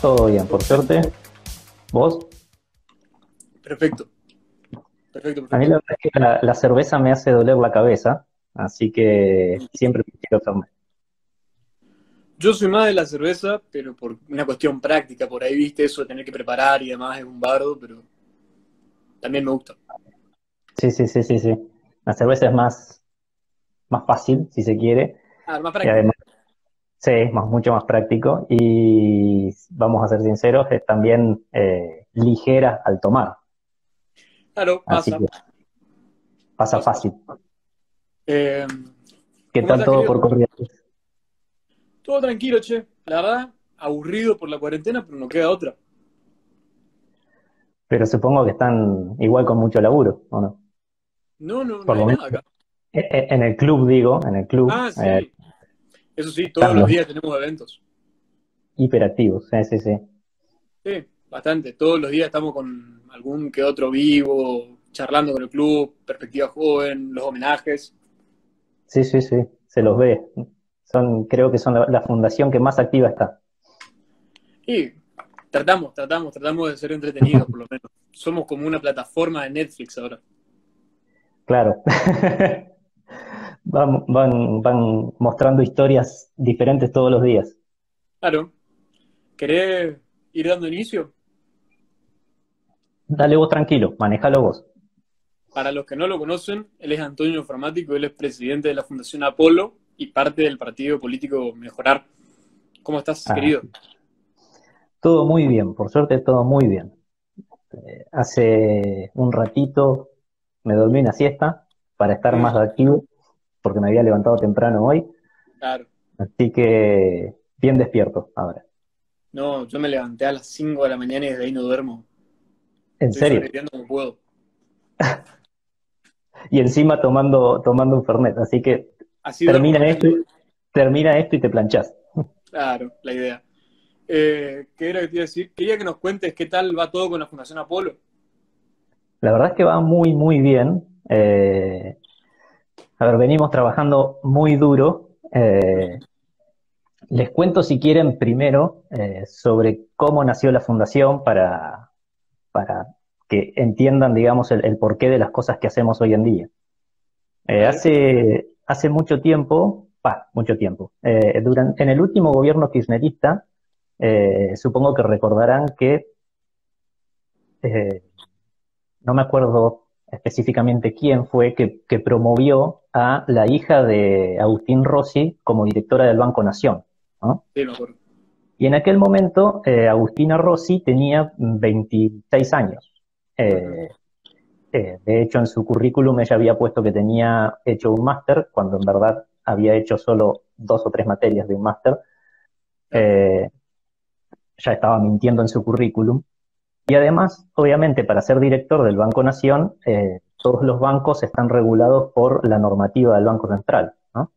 Todo bien, por suerte. ¿Vos? Perfecto. Perfecto, A mí la verdad es que la, la cerveza me hace doler la cabeza, así que siempre quiero tomar. Yo soy más de la cerveza, pero por una cuestión práctica, por ahí viste eso de tener que preparar y demás es un bardo, pero también me gusta. Sí, sí, sí, sí, sí. La cerveza es más, más fácil, si se quiere, Ah, más y práctico. además, sí, es más, mucho más práctico y vamos a ser sinceros, es también eh, ligera al tomar, Claro, pasa. pasa Pasa. fácil. Eh, ¿Qué ¿Cómo tal todo querido? por Corrientes? todo tranquilo, che. La verdad, aburrido por la cuarentena, pero no queda otra. Pero supongo que están igual con mucho laburo, ¿o no? No, no, no Por hay lo nada menos acá. en el club, digo, en el club, Ah, sí. eh, Eso sí, todos Carlos. los días tenemos eventos. hiperactivos, sí, sí, sí. Sí, bastante. Todos los días estamos con algún que otro vivo, charlando con el club, perspectiva joven, los homenajes. Sí, sí, sí, se los ve. Son, creo que son la, la fundación que más activa está. Y tratamos, tratamos, tratamos de ser entretenidos, por lo menos. Somos como una plataforma de Netflix ahora. Claro. Van, van, van mostrando historias diferentes todos los días. Claro. ¿Querés ir dando inicio? Dale vos tranquilo, manejalo vos. Para los que no lo conocen, él es Antonio Formático, él es presidente de la Fundación Apolo y parte del partido político Mejorar. ¿Cómo estás, Ah. querido? Todo muy bien, por suerte todo muy bien. Eh, hace un ratito me dormí una siesta para estar Mm. más activo, porque me había levantado temprano hoy, Claro. así que bien despierto ahora. No, yo me levanté a las 5 de la mañana y desde ahí no duermo. En Estoy serio. como puedo. Y encima tomando, tomando un Fernet, así que Así termina esto, gente. termina esto y te planchás. Claro, la idea. Eh, ¿qué era que te iba a decir? Quería que nos cuentes qué tal va todo con la Fundación Apolo. La verdad es que va muy, muy bien. Eh, a ver, venimos trabajando muy duro. Eh, les cuento, si quieren, primero eh, sobre cómo nació la fundación para, para que entiendan, digamos, el, el porqué de las cosas que hacemos hoy en día. Eh, hace, hace mucho tiempo, pa, mucho tiempo, durante, en el último gobierno kirchnerista, supongo que recordarán que no me acuerdo específicamente quién fue que, que promovió a la hija de Agustín Rossi como directora del Banco Nación, ¿no? Sí, me acuerdo. Y en aquel momento eh, Agustina Rossi tenía 26 años. Eh, eh, de hecho, en su currículum ella había puesto que tenía hecho un máster, cuando en verdad había hecho solo dos o tres materias de un máster. Ya estaba mintiendo en su currículum. Y además, obviamente, para ser director del Banco Nación, todos los bancos están regulados por la normativa del Banco Central, ¿no?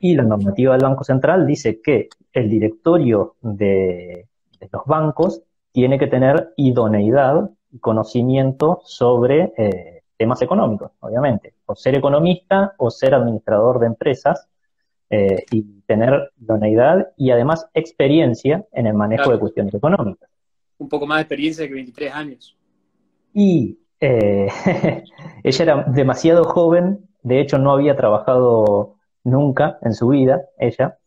Y la normativa del Banco Central dice que el directorio de, de los bancos tiene que tener idoneidad y conocimiento sobre eh, temas económicos, obviamente. O ser economista o ser administrador de empresas eh, y tener idoneidad y además experiencia en el manejo Claro. de cuestiones económicas. Un poco más de experiencia que 23 años. Y eh, ella era demasiado joven, de hecho no había trabajado nunca en su vida, ella.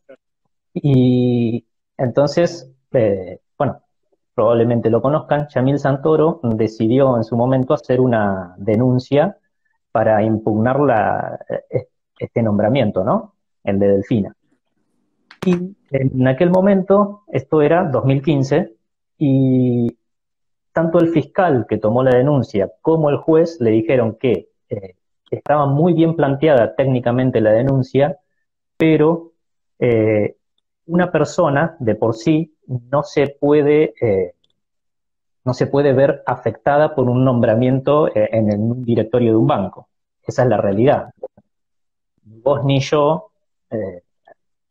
Y entonces, eh, bueno, probablemente lo conozcan, Yamil Santoro decidió en su momento hacer una denuncia para impugnar eh, este nombramiento, ¿no? El de Delfina. Y en aquel momento, esto era 2015, y tanto el fiscal que tomó la denuncia como el juez le dijeron que eh, estaba muy bien planteada técnicamente la denuncia, pero eh, una persona de por sí no se puede, eh, no se puede ver afectada por un nombramiento en el directorio de un banco. Esa es la realidad. Ni vos ni yo, eh,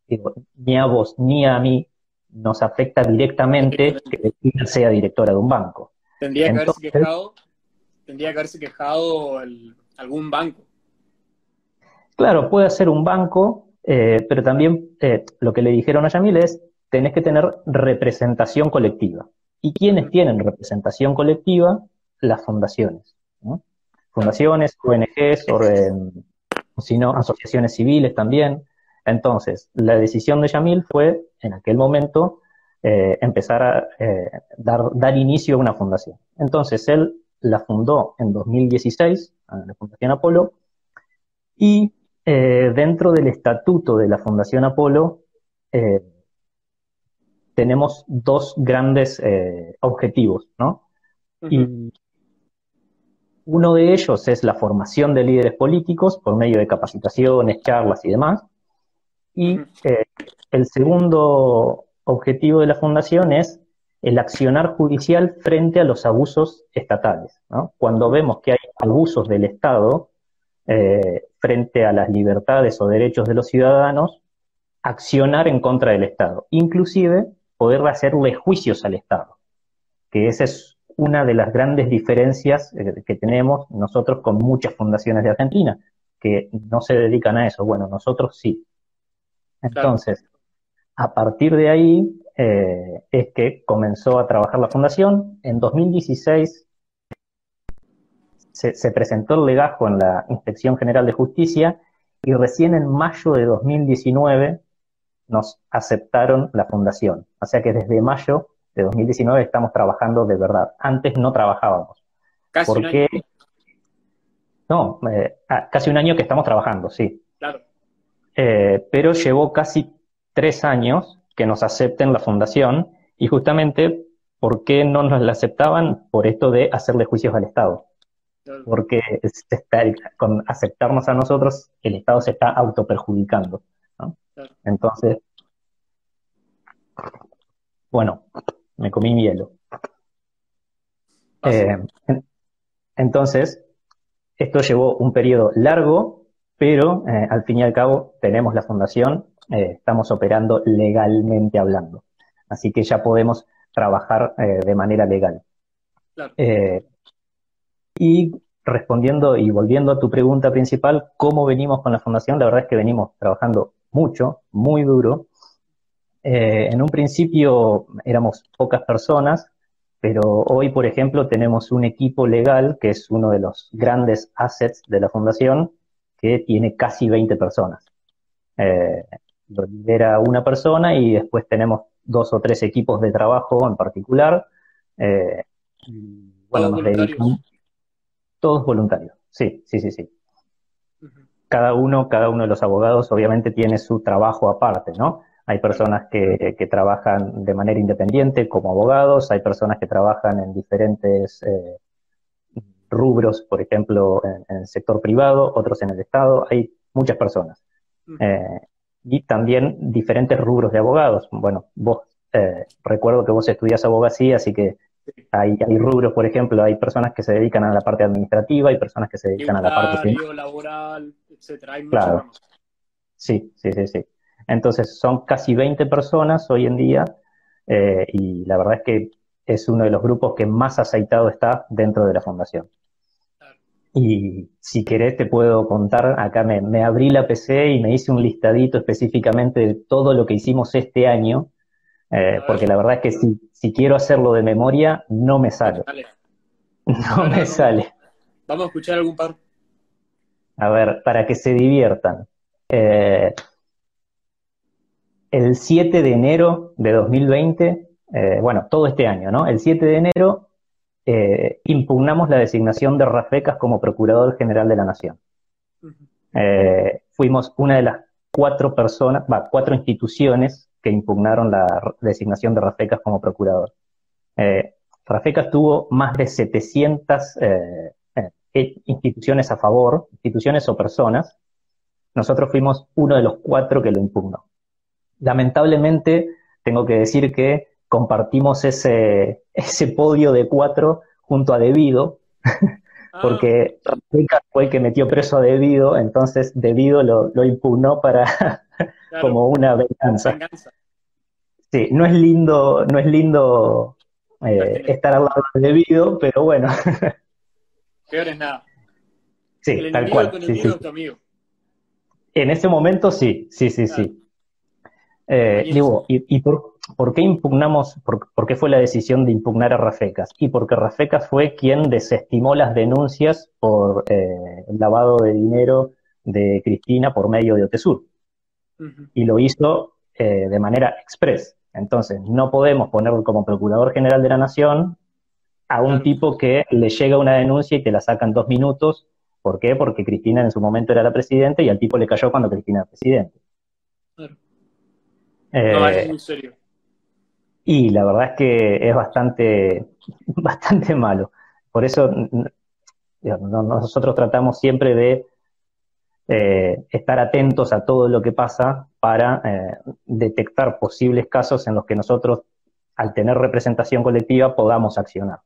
digo, ni a vos ni a mí, nos afecta directamente que Delfina sea directora de un banco. Tendría que haberse quejado, tendría que haberse quejado el- algún banco. Claro, puede ser un banco, eh, pero también eh, lo que le dijeron a Yamil es, tenés que tener representación colectiva. ¿Y quiénes tienen representación colectiva? Las fundaciones. Fundaciones, ONGs, o, sino asociaciones civiles también. Entonces, la decisión de Yamil fue, en aquel momento, eh, empezar a eh, dar, dar inicio a una fundación. Entonces, él la fundó en 2016, la Fundación Apolo, y eh, dentro del estatuto de la Fundación Apolo tenemos dos grandes objetivos, ¿no? Y uno de ellos es la formación de líderes políticos por medio de capacitaciones, charlas y demás. Y el segundo objetivo de la Fundación es el accionar judicial frente a los abusos estatales. Cuando vemos que hay abusos del Estado eh, frente a las libertades o derechos de los ciudadanos, accionar en contra del Estado, inclusive poder hacerle juicios al Estado, que esa es una de las grandes diferencias eh, que tenemos nosotros con muchas fundaciones de Argentina, que no se dedican a eso. Bueno, nosotros sí. Entonces, a partir de ahí eh, es que comenzó a trabajar la fundación. En 2016 se, presentó el legajo en la Inspección General de Justicia y recién en mayo de 2019 nos aceptaron la fundación. O sea que desde mayo de 2019 estamos trabajando de verdad. Antes no trabajábamos. Casi un año. No, eh, ah, casi un año que estamos trabajando, sí. Claro. Eh, pero llevó casi tres años que nos acepten la fundación y justamente, ¿por qué no nos la aceptaban? Por esto de hacerle juicios al Estado. Porque con aceptarnos a nosotros, el Estado se está autoperjudicando. ¿no? Entonces, bueno, me comí mi hielo. Eh, entonces, esto llevó un periodo largo, pero eh, al fin y al cabo tenemos la fundación eh, estamos operando legalmente hablando. Así que ya podemos trabajar eh, de manera legal. Eh, y respondiendo y volviendo a tu pregunta principal, ¿cómo venimos con la fundación? La verdad es que venimos trabajando mucho, muy duro. en un principio éramos pocas personas, pero hoy, por ejemplo, tenemos un equipo legal que es uno de los grandes assets de la fundación, que tiene casi 20 personas lo lidera una persona y después tenemos dos o tres equipos de trabajo en particular. Eh, bueno, ¿Todos voluntarios? todos voluntarios, sí, sí, sí, sí. Cada uno, cada uno de los abogados obviamente tiene su trabajo aparte, ¿no? Hay personas que, trabajan de manera independiente como abogados, hay personas que trabajan en diferentes eh, rubros, por ejemplo, en, el sector privado, otros en el Estado, hay muchas personas y también diferentes rubros de abogados. Bueno, vos, eh, recuerdo que vos estudias abogacía, así que hay, hay, rubros, por ejemplo, hay personas que se dedican a la parte administrativa, hay personas que se dedican a la parte... laboral, etcétera, hay claro. Sí, sí, sí, sí. Entonces, son casi 20 personas hoy en día eh, y la verdad es que es uno de los grupos que más aceitado está dentro de la fundación. Y si querés te puedo contar, acá me, abrí la PC y me hice un listadito específicamente de todo lo que hicimos este año, eh, porque la verdad es que si, si, quiero hacerlo de memoria, no me sale. No me sale. Vamos a escuchar algún par. A ver, para que se diviertan. Eh, el 7 de enero de 2020, eh, bueno, todo este año, ¿no? El 7 de enero eh, impugnamos la designación de Rafecas como Procurador General de la Nación. Eh, fuimos una de las cuatro personas, va, cuatro instituciones que impugnaron la designación de Rafecas como Procurador. Eh, Rafecas tuvo más de 700 instituciones a favor, instituciones o personas. Nosotros fuimos uno de los cuatro que lo impugnó. Lamentablemente, tengo que decir que compartimos ese, ese podio de cuatro junto a Debido, porque ah. fue el que metió preso a Debido, entonces Debido lo, lo impugnó para como una venganza. Sí, no es lindo, no es lindo eh, estar al lado de Debido, pero bueno. Peor es nada. Sí, tal cual. En ese momento sí, sí, sí, sí. Eh, digo, ¿y, por, qué impugnamos, por, qué fue la decisión de impugnar a Rafecas? Y porque Rafecas fue quien desestimó las denuncias por eh, el lavado de dinero de Cristina por medio de Otesur. Y lo hizo eh, de manera express. Entonces, no podemos poner como Procurador General de la Nación a un tipo que le llega una denuncia y te la saca en dos minutos. ¿Por qué? Porque Cristina en su momento era la presidenta y al tipo le cayó cuando Cristina era presidente. Claro. No, es muy serio. Y la verdad es que es bastante, bastante malo. Por eso nosotros tratamos siempre de eh, estar atentos a todo lo que pasa para eh, detectar posibles casos en los que nosotros, al tener representación colectiva, podamos accionar.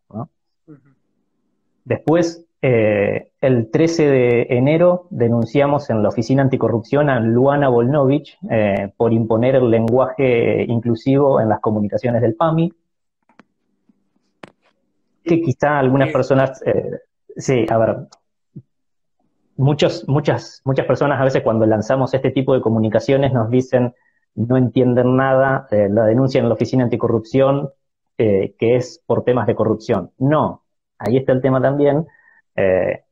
Después, eh, el 13 de enero, denunciamos en la Oficina Anticorrupción a Luana Volnovich por imponer el lenguaje inclusivo en las comunicaciones del PAMI. Que quizá algunas personas, sí, a ver, muchos, muchas, muchas personas a veces cuando lanzamos este tipo de comunicaciones nos dicen no entienden nada, eh, la denuncia en la Oficina Anticorrupción, eh, que es por temas de corrupción. No, ahí está el tema también. Eh,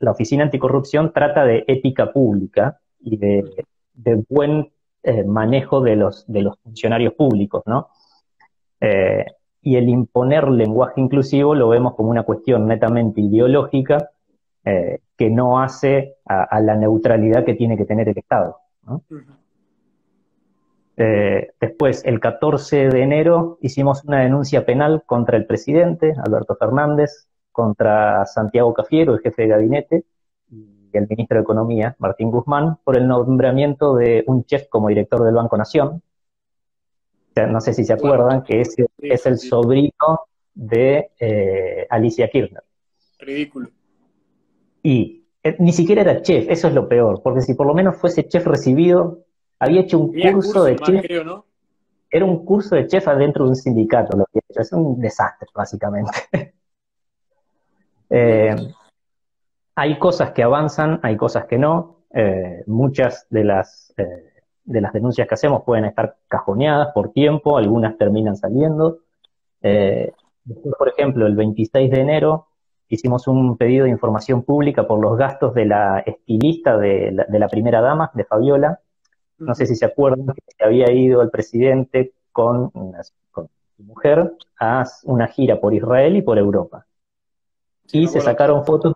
la Oficina Anticorrupción trata de ética pública y de, de buen manejo de los, de los funcionarios públicos, ¿no? y el imponer lenguaje inclusivo lo vemos como una cuestión netamente ideológica eh, que no hace a, la neutralidad que tiene que tener el Estado. Eh, después, el 14 de enero, hicimos una denuncia penal contra el presidente, Alberto Fernández, contra Santiago Cafiero, el jefe de gabinete, y el ministro de Economía, Martín Guzmán, por el nombramiento de un chef como director del Banco Nación. no sé si se acuerdan que ese es el sobrino de eh, Alicia Kirchner. Ridículo. Y eh, ni siquiera era chef, eso es lo peor, porque si por lo menos fuese chef recibido, había hecho un curso, de chef. Era un curso de chef adentro de un sindicato, lo que hecho. Es un desastre, básicamente. Eh, hay cosas que avanzan, hay cosas que no. Eh, muchas de las, de las denuncias que hacemos pueden estar cajoneadas por tiempo, algunas terminan saliendo. por ejemplo, el 26 de enero hicimos un pedido de información pública por los gastos de la estilista de la, primera dama, de Fabiola. No sé si se acuerdan que había ido el presidente con, su mujer a una gira por Israel y por Europa. Y se sacaron fotos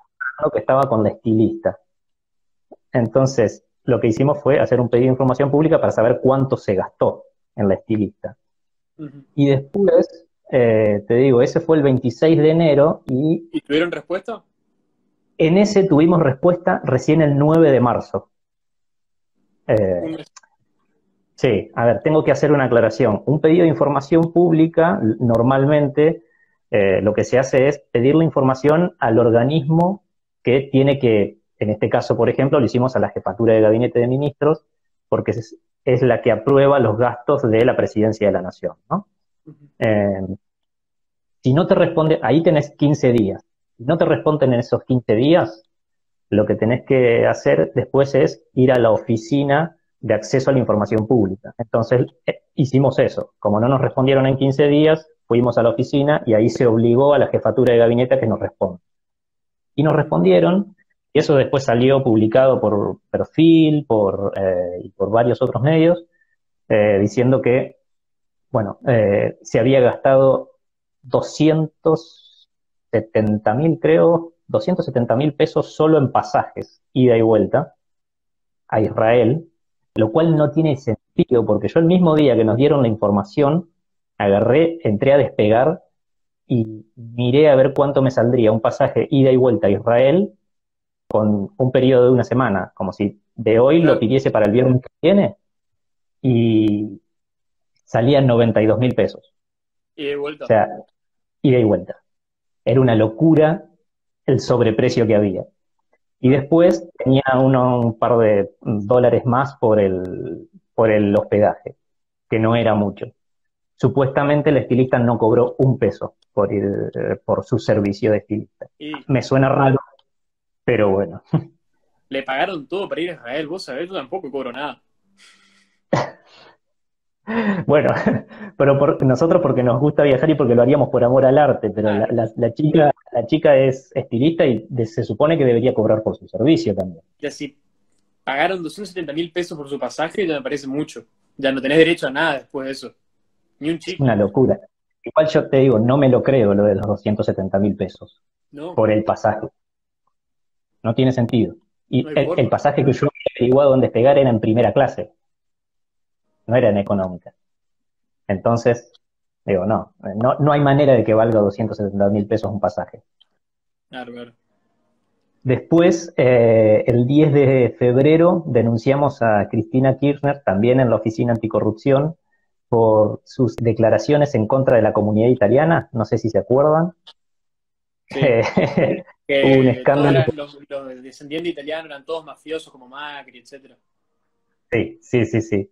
que estaba con la estilista. Entonces, lo que hicimos fue hacer un pedido de información pública para saber cuánto se gastó en la estilista. Y después eh, te digo, ese fue el 26 de enero y... ¿Y tuvieron respuesta? En ese tuvimos respuesta recién el 9 de marzo. Eh, sí, a ver, tengo que hacer una aclaración. Un pedido de información pública, normalmente eh, lo que se hace es pedir la información al organismo que tiene que, en este caso, por ejemplo, lo hicimos a la jefatura de gabinete de ministros, porque es, es la que aprueba los gastos de la presidencia de la nación, ¿no? Eh, si no te responde, ahí tenés 15 días. Si no te responden en esos 15 días, lo que tenés que hacer después es ir a la oficina de acceso a la información pública. Entonces, eh, hicimos eso. Como no nos respondieron en 15 días, fuimos a la oficina y ahí se obligó a la jefatura de gabinete a que nos responda. Y nos respondieron, y eso después salió publicado por perfil, por, eh, y por varios otros medios, diciendo que bueno, eh, se había gastado 270 mil, creo, 270 mil pesos solo en pasajes, ida y vuelta, a Israel, lo cual no tiene sentido, porque yo el mismo día que nos dieron la información, agarré, entré a despegar y miré a ver cuánto me saldría un pasaje ida y vuelta a Israel con un periodo de una semana, como si de hoy lo pidiese para el viernes que viene, y salían 92 mil pesos. Y de vuelta. O sea, ida y vuelta. Era una locura el sobreprecio que había. Y después tenía uno, un par de dólares más por el, por el hospedaje, que no era mucho. Supuestamente el estilista no cobró un peso por, por su servicio de estilista. Me suena raro, pero bueno. Le pagaron todo para ir a Israel, vos sabés, yo tampoco cobro nada. Bueno, pero por, nosotros porque nos gusta viajar y porque lo haríamos por amor al arte, pero la, la- la chica, la chica es estilista y de- se supone que debería cobrar por su servicio también. Ya si pagaron 270 mil pesos por su pasaje, ya me parece mucho. Ya no tenés derecho a nada después de eso. Ni un Es chico, una locura. Igual yo te digo, no me lo creo lo de los 270 mil pesos ¿no? por el pasaje. No tiene sentido. Y No el, pasaje que yo había averiguado dónde despegar era en primera clase, no era en económica. Entonces, digo, no, no, no hay manera de que valga 270 mil pesos un pasaje. Claro, claro. Después, eh, el 10 de febrero, denunciamos a Cristina Kirchner, también en la Oficina Anticorrupción, por sus declaraciones en contra de la comunidad italiana. No sé si se acuerdan. Sí. Que un escándalo. eran- los, los descendientes italianos eran todos mafiosos como Macri, etcétera. sí, sí, sí, sí.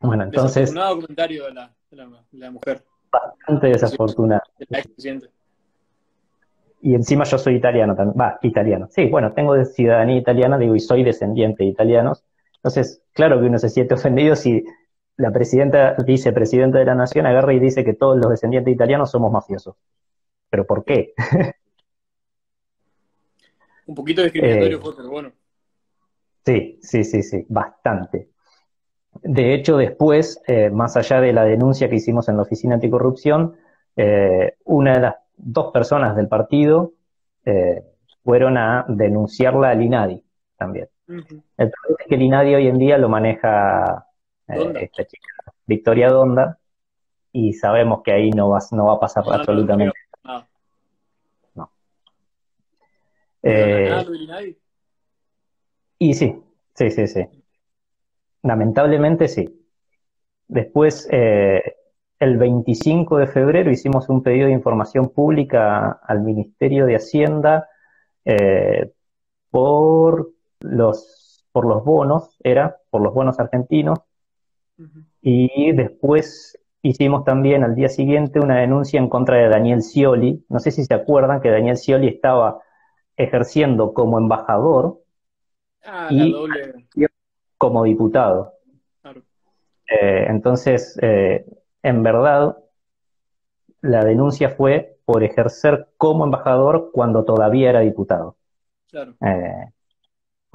Bueno, entonces, Desafortunado comentario de la, de la, de la mujer, bastante desafortunado. de la expresidenta. Y encima yo soy italiano también. Va, italiano. Sí, bueno, tengo de ciudadanía italiana, digo, y soy descendiente de italianos. Entonces, claro que uno se siente ofendido si la presidenta, vicepresidenta de la nación agarra y dice que todos los descendientes italianos somos mafiosos. ¿Pero por qué? Un poquito discriminatorio Eh, fue, pero bueno. Sí, sí, sí, sí, bastante. De hecho, después, eh, más allá de la denuncia que hicimos en la Oficina Anticorrupción, eh, una de las dos personas del partido eh, fueron a denunciarla al INADI también. El problema es que el INADI hoy en día lo maneja Donda. esta chica, Victoria Donda, y sabemos que ahí no va, no va a pasar No, no, absolutamente nada. no. ¿No Eh, y sí, sí, sí, sí. Lamentablemente sí. Después, eh, el 25 de febrero hicimos un pedido de información pública al Ministerio de Hacienda eh, por los, por los bonos, era por los bonos argentinos, Y después hicimos también al día siguiente una denuncia en contra de Daniel Scioli. No sé si se acuerdan que Daniel Scioli estaba ejerciendo como embajador, Ah, la Y- doble. como diputado. Claro. Eh, entonces, eh, en verdad, la denuncia fue por ejercer como embajador cuando todavía era diputado. Claro. Eh,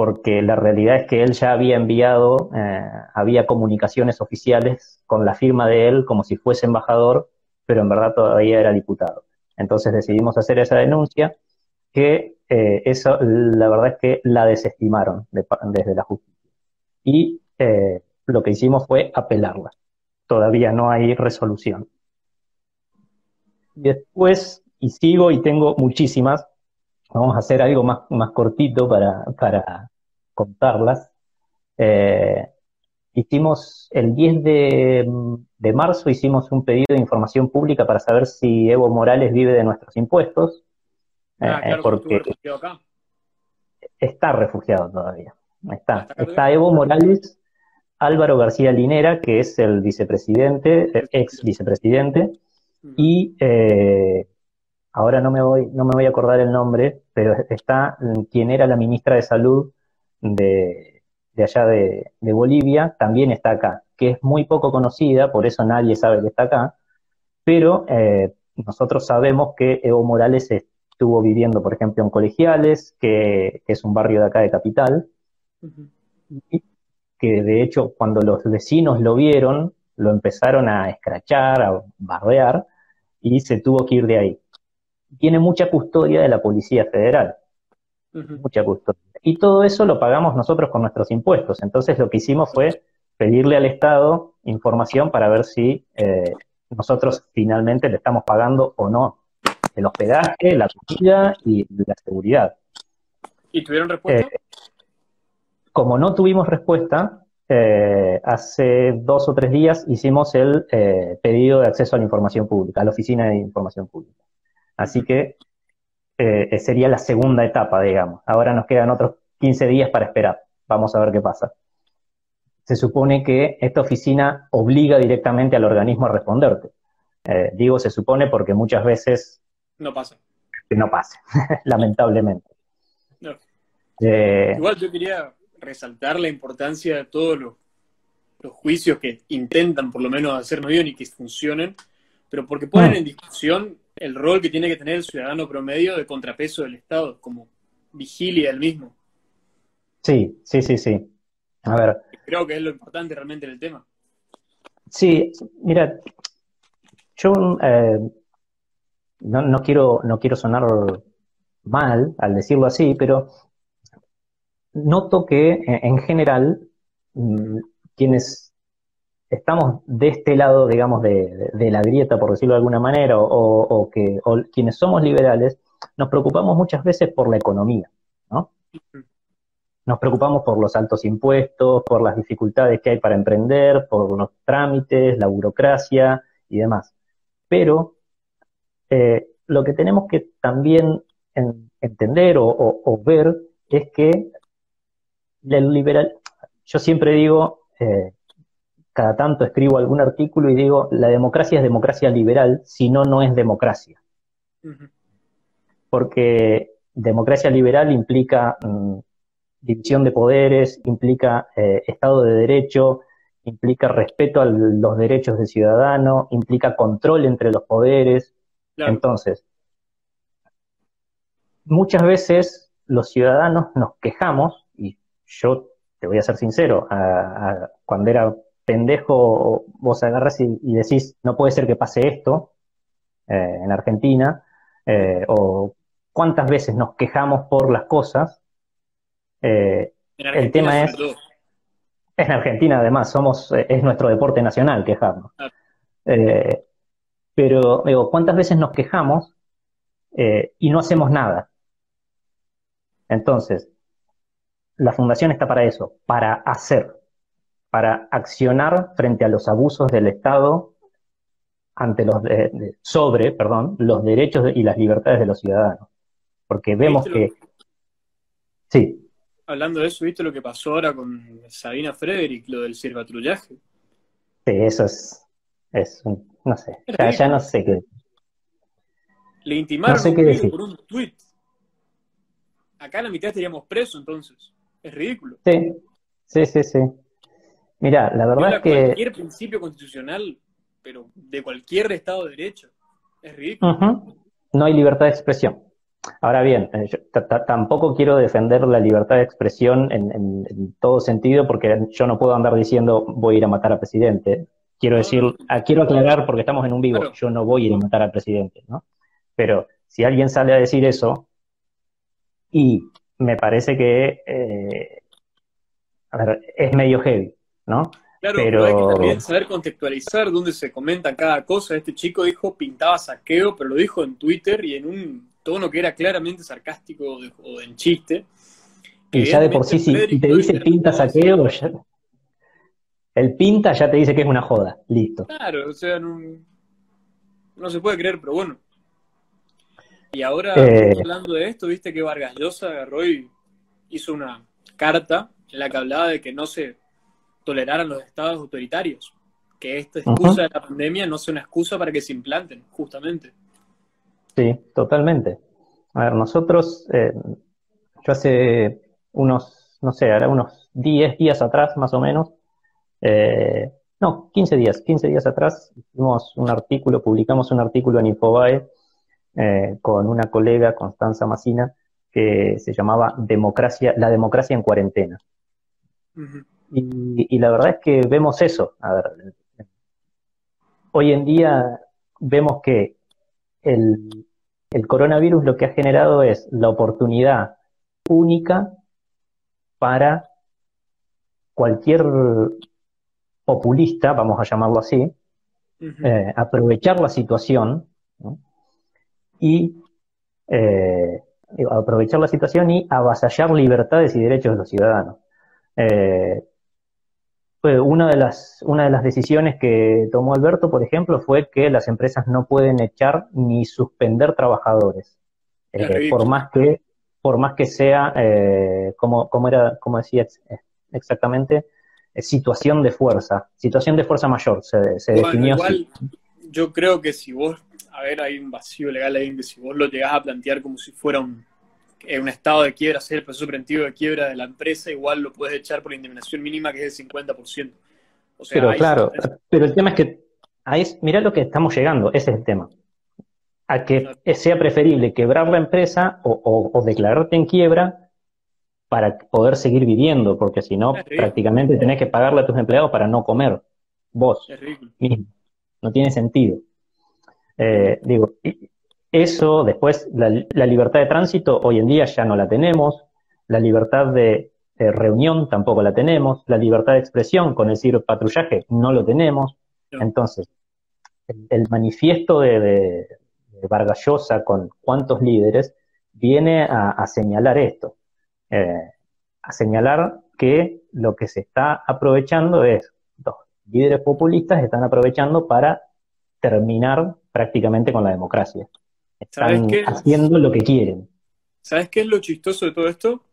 porque la realidad es que él ya había enviado, eh, había comunicaciones oficiales con la firma de él como si fuese embajador, pero en verdad todavía era diputado. Entonces decidimos hacer esa denuncia, que eh, eso, la verdad es que la desestimaron desde la justicia. Y eh, lo que hicimos fue apelarla. Todavía no hay resolución. Después, y sigo y tengo muchísimas, vamos a hacer algo más, más cortito para, para contarlas. Eh, hicimos el 10 de, de marzo, hicimos un pedido de información pública para saber si Evo Morales vive de nuestros impuestos, eh, Ah, claro, porque refugiado acá. está refugiado todavía. Está, ¿Está acá está Evo Morales, Álvaro García Linera, que es el vicepresidente, eh, ex vicepresidente, Ujú. y eh, ahora no me voy, no me voy a acordar el nombre, pero está quien era la ministra de Salud de, de allá de, de Bolivia, también está acá, que es muy poco conocida, por eso nadie sabe que está acá, pero eh, nosotros sabemos que Evo Morales estuvo viviendo, por ejemplo, en Colegiales, que, que es un barrio de acá de Capital, y que de hecho cuando los vecinos lo vieron, lo empezaron a escrachar, a bardear, y se tuvo que ir de ahí. Tiene mucha custodia de la Policía Federal, mucha custodia. Y todo eso lo pagamos nosotros con nuestros impuestos. Entonces lo que hicimos fue pedirle al Estado información para ver si eh, nosotros finalmente le estamos pagando o no el hospedaje, la comida y la seguridad. ¿Y tuvieron respuesta? Eh, como no tuvimos respuesta, eh, hace dos o tres días hicimos el pedido de acceso a la información pública, a la Oficina de Información Pública. Así que eh, sería la segunda etapa, digamos. Ahora nos quedan otros 15 días para esperar. Vamos a ver qué pasa. Se supone que esta oficina obliga directamente al organismo a responderte. Eh, digo se supone porque muchas veces No pasa. no pasa, lamentablemente. No. Eh, Igual yo quería resaltar la importancia de todos los los juicios que intentan por lo menos hacernos bien y que funcionen, pero porque ponen mm. en discusión el rol que tiene que tener el ciudadano promedio de contrapeso del Estado, como vigilia el mismo. Sí, sí, sí, sí. A ver. Creo que es lo importante realmente en el tema. Sí, mira, yo eh, no, no, quiero, no quiero sonar mal al decirlo así, pero noto que en general mm, quienes estamos de este lado, digamos, de, la grieta, por decirlo de alguna manera, o, que quienes somos liberales, nos preocupamos muchas veces por la economía, ¿no? Nos preocupamos por los altos impuestos, por las dificultades que hay para emprender, por los trámites, la burocracia y demás. Pero eh, lo que tenemos que también entender o, ver es que el liberal, yo siempre digo, eh, cada tanto escribo algún artículo y digo, la democracia es democracia liberal, si no, no es democracia. Porque democracia liberal implica mm, división de poderes, implica eh, Estado de Derecho, implica respeto a los derechos del ciudadano, implica control entre los poderes. Entonces, muchas veces los ciudadanos nos quejamos, y yo te voy a ser sincero, cuando era pendejo vos agarras y, decís, no puede ser que pase esto eh, en Argentina, eh, o cuántas veces nos quejamos por las cosas. Eh, el tema es... En Argentina, además, somos, es nuestro deporte nacional quejarnos. pero, digo, ¿cuántas veces nos quejamos y no hacemos nada? Entonces, la fundación está para eso, para hacer, para accionar frente a los abusos del Estado ante los sobre, perdón, los derechos y las libertades de los ciudadanos. Porque vemos que sí. Hablando de eso, ¿viste lo que pasó ahora con Sabina Frederick, lo del ciberpatrullaje? Sí, eso es, es no sé, ya, no sé qué. Le intimaron por un tweet acá en la mitad estaríamos presos entonces. Es ridículo. Sí, sí, sí, sí. Mira, la verdad es que... Cualquier principio constitucional, pero de cualquier Estado de Derecho. Es ridículo. No hay libertad de expresión. Ahora bien, eh, tampoco quiero defender la libertad de expresión en, todo sentido, porque yo no puedo andar diciendo voy a ir a matar al presidente. Quiero decir, ah, quiero aclarar porque estamos en un vivo, yo no voy a ir a matar al presidente, ¿no? Pero si alguien sale a decir eso, y me parece que eh, es medio heavy, ¿no? Claro, pero... hay que también saber contextualizar dónde se comenta cada cosa. Este chico dijo pintaba saqueo, pero lo dijo en Twitter y en un tono que era claramente sarcástico o, en chiste. Y ya de por sí, si te dice pinta saqueo, el pinta ya te dice que es una joda, listo. Claro, o sea, no, no se puede creer, pero bueno, y ahora, eh, hablando de esto, viste que Vargas Llosa agarró y hizo una carta en la que hablaba de que no se toleraran los estados autoritarios, que esta excusa de la pandemia no sea una excusa para que se implanten, justamente. Sí, totalmente. A ver, nosotros, eh, yo hace unos, no sé, ahora unos 10 días atrás más o menos, eh, no, 15 días, 15 días atrás hicimos un artículo, publicamos un artículo en Infobae eh, con una colega, Constanza Macina, que se llamaba Democracia, La democracia en cuarentena. Y, la verdad es que vemos eso. A ver, hoy en día vemos que el, el coronavirus lo que ha generado es la oportunidad única para cualquier populista, vamos a llamarlo así, eh, aprovechar la situación y eh, aprovechar la situación y avasallar libertades y derechos de los ciudadanos. Eh, una, de las, una de las decisiones que tomó Alberto, por ejemplo, fue que las empresas no pueden echar ni suspender trabajadores, eh, por más que por más que sea, como, como, era, como decía exactamente, situación de fuerza, situación de fuerza mayor, se, se definió igual, Yo creo que si vos a ver, hay un vacío legal ahí en que si vos lo llegás a plantear como si fuera un, eh, un estado de quiebra, ser el proceso preventivo de quiebra de la empresa, igual lo puedes echar por la indemnización mínima que es del 50%. pero claro, pero el tema es que ahí mirá lo que estamos llegando, ese es el tema. A que sea preferible quebrar la empresa o, declararte en quiebra para poder seguir viviendo, porque si no, prácticamente tenés que pagarle a tus empleados para no comer, vos mismo. No tiene sentido. Eh, digo, eso, después, la, libertad de tránsito hoy en día ya no la tenemos, la libertad de reunión tampoco la tenemos, la libertad de expresión con el patrullaje no lo tenemos. Entonces, el, manifiesto de, de, Vargallosa con cuántos líderes viene a, señalar esto, eh, a señalar que lo que se está aprovechando es, los líderes populistas están aprovechando para terminar prácticamente con la democracia. Están haciendo lo que quieren. ¿Sabes qué es lo chistoso de todo esto?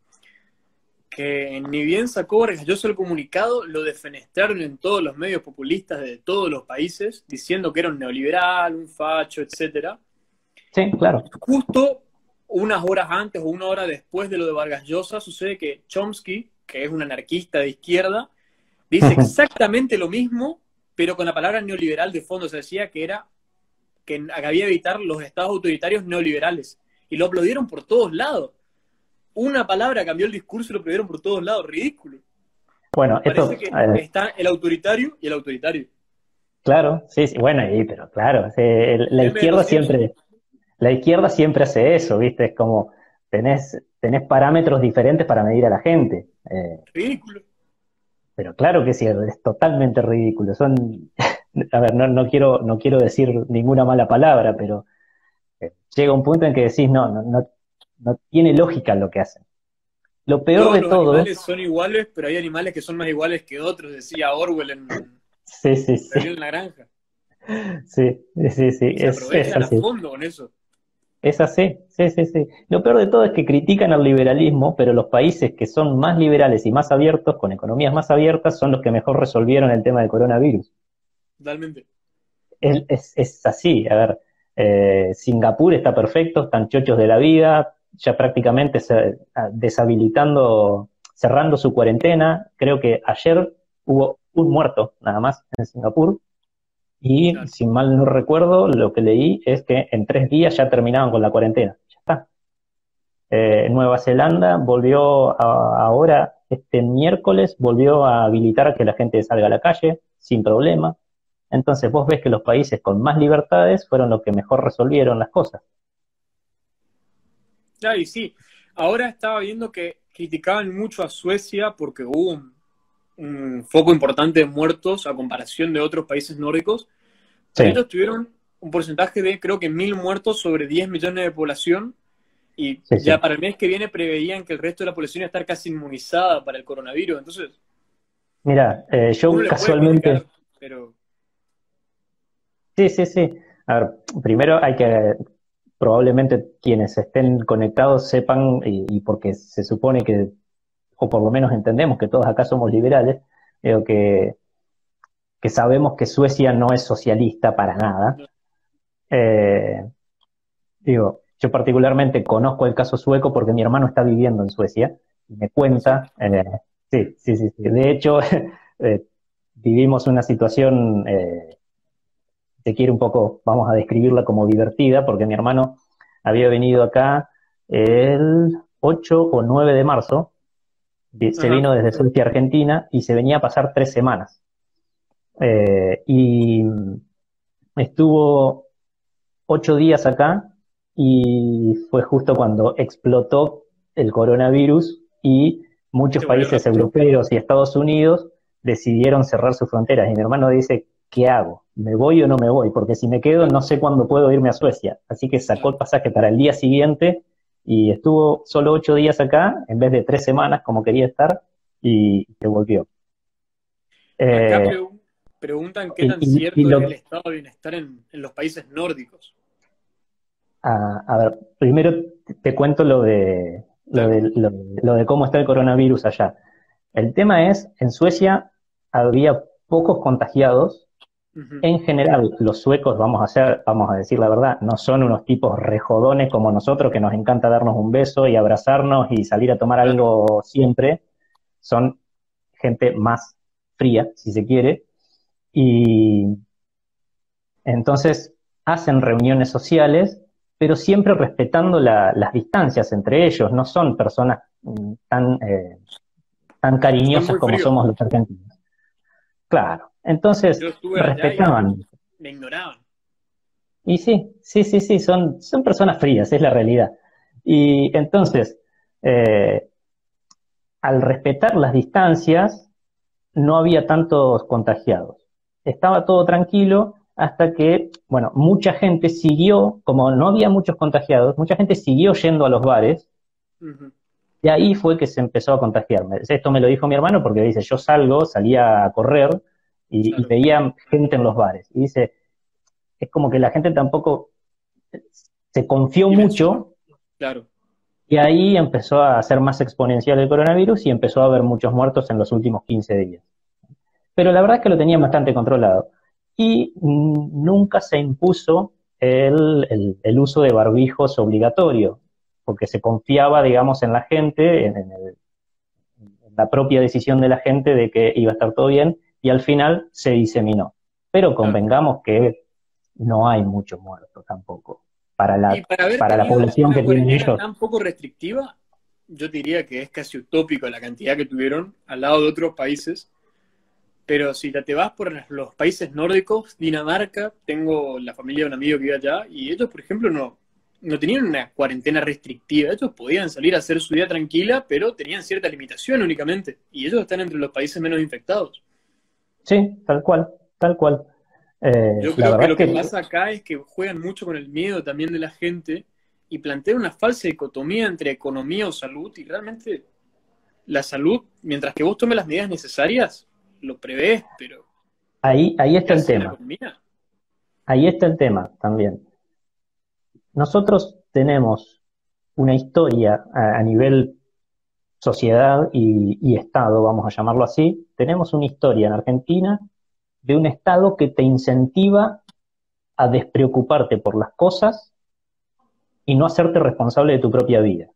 Que ni bien sacó Vargas el comunicado, lo defenestraron en todos los medios populistas de todos los países, diciendo que era un neoliberal, un facho, etcétera. Sí, claro. Justo unas horas antes o una hora después de lo de Vargas Llosa, sucede que Chomsky, que es un anarquista de izquierda, dice exactamente lo mismo, pero con la palabra neoliberal de fondo. Se decía que era que había evitar los estados autoritarios neoliberales. Y lo aplaudieron por todos lados. Una palabra cambió el discurso y lo aplaudieron por todos lados. Ridículo. Bueno, esto, que está el autoritario y el autoritario. Claro, sí, sí bueno, pero claro, la izquierda siempre, la izquierda siempre hace eso, ¿viste? Es como tenés, tenés parámetros diferentes para medir a la gente. Eh. ridículo. Pero claro que sí, es totalmente ridículo. Son a ver, no, quiero, no quiero decir ninguna mala palabra, pero eh, llega un punto en que decís, no, no, no, tiene lógica lo que hacen. Lo peor de todo. Los animales son iguales, pero hay animales que son más iguales que otros, decía Orwell en, sí, sí, sí. en la granja. Sí, sí, sí. es, es así. fondo con eso. Es así, sí, sí, sí. Lo peor de todo es que critican al liberalismo, pero los países que son más liberales y más abiertos, con economías más abiertas, son los que mejor resolvieron el tema del coronavirus. Totalmente. Es, así, a ver, eh, Singapur está perfecto, están chochos de la vida, ya prácticamente se, deshabilitando, cerrando su cuarentena. Creo que ayer hubo un muerto nada más en Singapur. Y si mal no recuerdo, lo que leí es que en tres días ya terminaban con la cuarentena. Ya está. Eh, Nueva Zelanda volvió ahora, este miércoles, volvió a habilitar a que la gente salga a la calle sin problema. Entonces vos ves que los países con más libertades fueron los que mejor resolvieron las cosas. Ya, y sí, ahora estaba viendo que criticaban mucho a Suecia porque hubo un, foco importante de muertos a comparación de otros países nórdicos. Ellos tuvieron un porcentaje de creo que mil muertos sobre 10 millones de población y ya para el mes que viene preveían que el resto de la población iba a estar casi inmunizada para el coronavirus. Entonces, mira, eh, yo casualmente... Pero Sí, sí, sí. A ver, primero hay que, probablemente quienes estén conectados sepan, y, porque se supone que, o por lo menos entendemos que todos acá somos liberales, creo que, que sabemos que Suecia no es socialista para nada. Eh, digo, yo particularmente conozco el caso sueco porque mi hermano está viviendo en Suecia y me cuenta, eh, sí, sí, sí, de hecho, eh, vivimos una situación se quiere un poco, vamos a describirla como divertida, porque mi hermano había venido acá el 8 o 9 de marzo, se vino desde Suecia, Argentina, y se venía a pasar tres semanas. Eh, y estuvo ocho días acá y fue justo cuando explotó el coronavirus y muchos países europeos y Estados Unidos decidieron cerrar sus fronteras. Y mi hermano dice, ¿qué hago? ¿Me voy o no me voy? Porque si me quedo no sé cuándo puedo irme a Suecia. Así que sacó el pasaje para el día siguiente y estuvo solo ocho días acá en vez de tres semanas como quería estar y se volvió. Acá eh, preguntan qué tan cierto es el estado de bienestar en, los países nórdicos. Ah, a, ver, primero te cuento lo de, lo de, lo de cómo está el coronavirus allá. El tema es, en Suecia había pocos contagiados en general, los suecos, vamos a, hacer, vamos a decir la verdad, no son unos tipos rejodones como nosotros, que nos encanta darnos un beso y abrazarnos y salir a tomar algo siempre. Son gente más fría, si se quiere. Y entonces hacen reuniones sociales, pero siempre respetando las distancias entre ellos. No son personas mm, tan, eh, tan cariñosas como somos los argentinos. Claro. Entonces, respetaban. Me ignoraban. Y sí, sí, sí, sí, son, son personas frías, es la realidad. Y entonces, eh, al respetar las distancias, no había tantos contagiados. Estaba todo tranquilo hasta que, bueno, mucha gente siguió, como no había muchos contagiados, mucha gente siguió yendo a los bares. Y ahí fue que se empezó a contagiarme. Esto me lo dijo mi hermano porque dice, yo salgo, salía a correr y, veía gente en los bares. Y dice, es como que la gente tampoco se confió mucho. Claro. Y ahí empezó a ser más exponencial el coronavirus y empezó a haber muchos muertos en los últimos 15 días. Pero la verdad es que lo tenían bastante controlado. Y nunca se impuso el, uso de barbijos obligatorio, porque se confiaba, digamos, en la gente, en, en la propia decisión de la gente de que iba a estar todo bien, y al final se diseminó. Pero convengamos que no hay mucho muerto tampoco para la, para, la población que tienen ellos. tan poco restrictiva, yo diría que es casi utópico la cantidad que tuvieron al lado de otros países. Pero si te vas por los países nórdicos, Dinamarca, tengo la familia de un amigo que vive allá, y ellos, por ejemplo, no, no tenían una cuarentena restrictiva. Ellos podían salir a hacer su vida tranquila, pero tenían cierta limitación únicamente. Y ellos están entre los países menos infectados. Sí, tal cual, tal cual. Eh, Yo creo que lo que, pasa acá es que juegan mucho con el miedo también de la gente y plantean una falsa dicotomía entre economía o salud y realmente la salud, mientras que vos tomes las medidas necesarias, lo prevés, pero... Ahí, ahí está el tema. Ahí está el tema también. Nosotros tenemos una historia a nivel sociedad y, Estado, vamos a llamarlo así, tenemos una historia en Argentina de un Estado que te incentiva a despreocuparte por las cosas y no hacerte responsable de tu propia vida.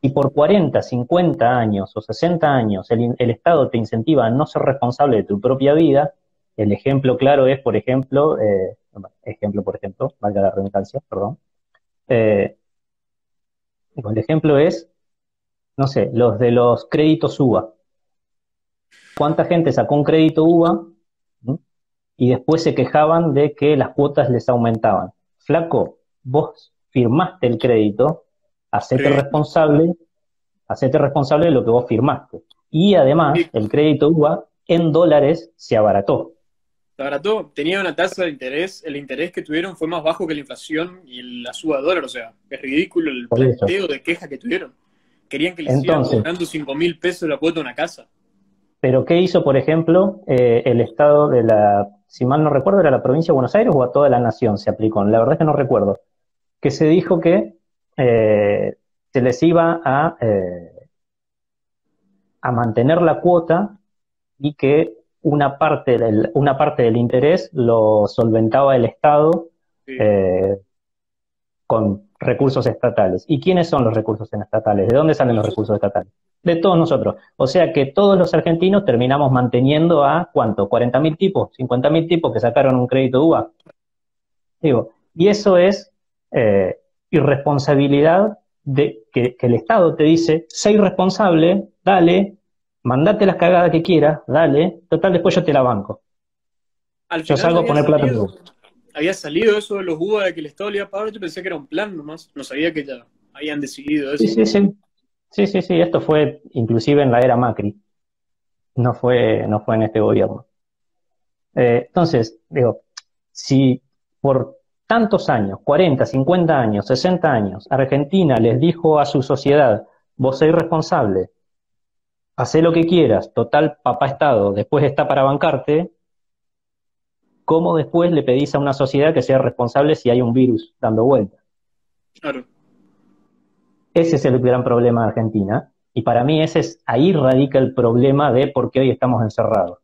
Y por 40, 50 años o 60 años el, Estado te incentiva a no ser responsable de tu propia vida, el ejemplo claro es, por ejemplo, eh, ejemplo, por ejemplo, valga la redundancia, perdón, eh, el ejemplo es, no sé, los de los créditos UBA. ¿Cuánta gente sacó un crédito UBA y después se quejaban de que las cuotas les aumentaban? Flaco, vos firmaste el crédito, hacete responsable, hacete responsable de lo que vos firmaste. Y además, el crédito UBA en dólares se abarató. Barato tenía una tasa de interés, el interés que tuvieron fue más bajo que la inflación y la suba de dólar, o sea, es ridículo el planteo de queja que tuvieron. Querían que les sigan cobrando 5 mil pesos la cuota de una casa. Pero ¿qué hizo, por ejemplo, eh, el Estado de la, si mal no recuerdo, era la provincia de Buenos Aires o a toda la nación se aplicó? La verdad es que no recuerdo. Que se dijo que eh, se les iba a, eh, a mantener la cuota y que una parte del, una parte del interés lo solventaba el Estado con recursos estatales. ¿Y quiénes son los recursos estatales? ¿De dónde salen los recursos estatales? De todos nosotros. O sea que todos los argentinos terminamos manteniendo a, ¿cuánto? ¿40.000 tipos? ¿50.000 tipos que sacaron un crédito UBA? Digo, y eso es eh, irresponsabilidad de que, que, el Estado te dice, sé irresponsable, dale, mandate las cagadas que quieras, dale, total, después yo te la banco. Al yo salgo a poner plata en Había salido eso de los UBA de que el Estado le iba a pagar, yo pensé que era un plan nomás, no sabía que ya habían decidido eso. Sí, sí, sí. Sí, sí, sí, esto fue inclusive en la era Macri. No fue, no fue en este gobierno. Eh, entonces, digo, si por tantos años, 40, 50 años, 60 años, Argentina les dijo a su sociedad, vos sois responsable, hacé lo que quieras, total, papá Estado, después está para bancarte, ¿cómo después le pedís a una sociedad que sea responsable si hay un virus dando vuelta? Claro. Ese es el gran problema de Argentina, y para mí ese es, ahí radica el problema de por qué hoy estamos encerrados.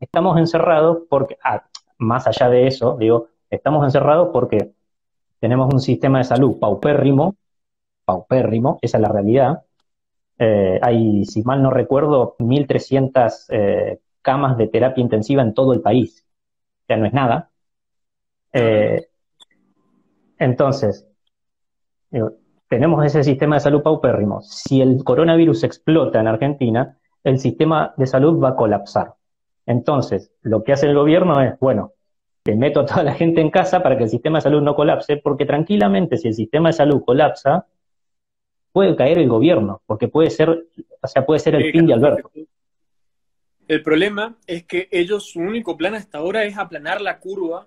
Estamos encerrados porque, ah, más allá de eso, digo, estamos encerrados porque tenemos un sistema de salud paupérrimo, paupérrimo, esa es la realidad, eh, hay, si mal no recuerdo, 1.300 eh, camas de terapia intensiva en todo el país. O sea, no es nada. Eh, entonces, tenemos ese sistema de salud paupérrimo. Si el coronavirus explota en Argentina, el sistema de salud va a colapsar. Entonces, lo que hace el gobierno es, bueno, te meto a toda la gente en casa para que el sistema de salud no colapse, porque tranquilamente si el sistema de salud colapsa, puede caer el gobierno, porque puede ser, o sea, puede ser el fin de Alberto. El problema es que ellos, su único plan hasta ahora es aplanar la curva,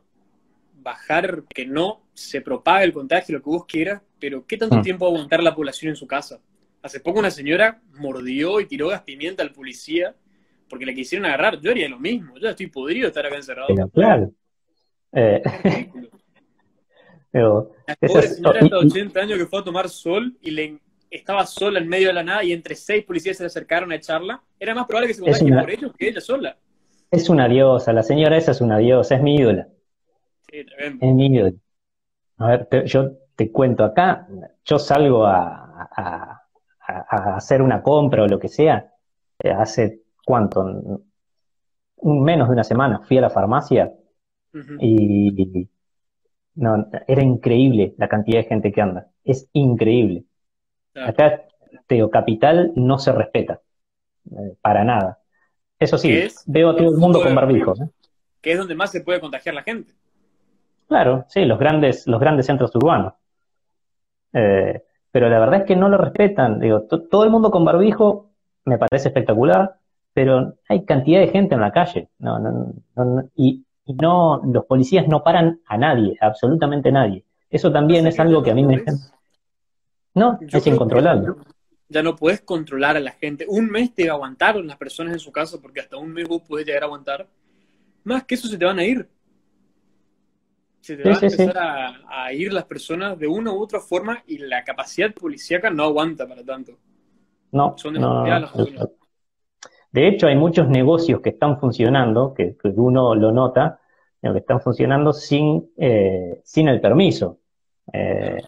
bajar, que no se propague el contagio, lo que vos quieras, pero ¿qué tanto mm. tiempo va a aguantar la población en su casa? Hace poco una señora mordió y tiró gas pimienta al policía porque le quisieron agarrar. Yo haría lo mismo. Yo estoy podrido de estar acá encerrado. claro. Eh, pero, la señora de 80 años que fue a tomar sol y le estaba sola en medio de la nada y entre seis policías se le acercaron a echarla, era más probable que se contagie por ellos que ella sola. Es una diosa, la señora esa es una diosa, es mi ídola. Sí, tremendo. Es mi ídola. A ver, yo te cuento acá, yo salgo a, a, hacer una compra o lo que sea, eh, hace cuánto, menos de una semana fui a la farmacia y no, era increíble la cantidad de gente que anda, es increíble. Acá, Teo Capital no se respeta, eh, para nada. Eso sí, veo a todo el mundo con barbijos. ¿eh? Que es donde más se puede contagiar la gente. Claro, sí, los grandes, los grandes centros urbanos. Eh, pero la verdad es que no lo respetan. Digo, todo el mundo con barbijo me parece espectacular, pero hay cantidad de gente en la calle. No, no, no, y, no, los policías no paran a nadie, absolutamente nadie. Eso también es algo que a mí me... No, es incontrolable. Ya no puedes controlar a la gente. Un mes te aguantaron las personas en su casa porque hasta un mes vos podés llegar a aguantar. Más que eso se te van a ir. Se te van a empezar a, ir las personas de una u otra forma y la capacidad policíaca no aguanta para tanto. No. Son De hecho, hay muchos negocios que están funcionando, que, uno lo nota, que están funcionando sin, eh, sin el permiso. Eh,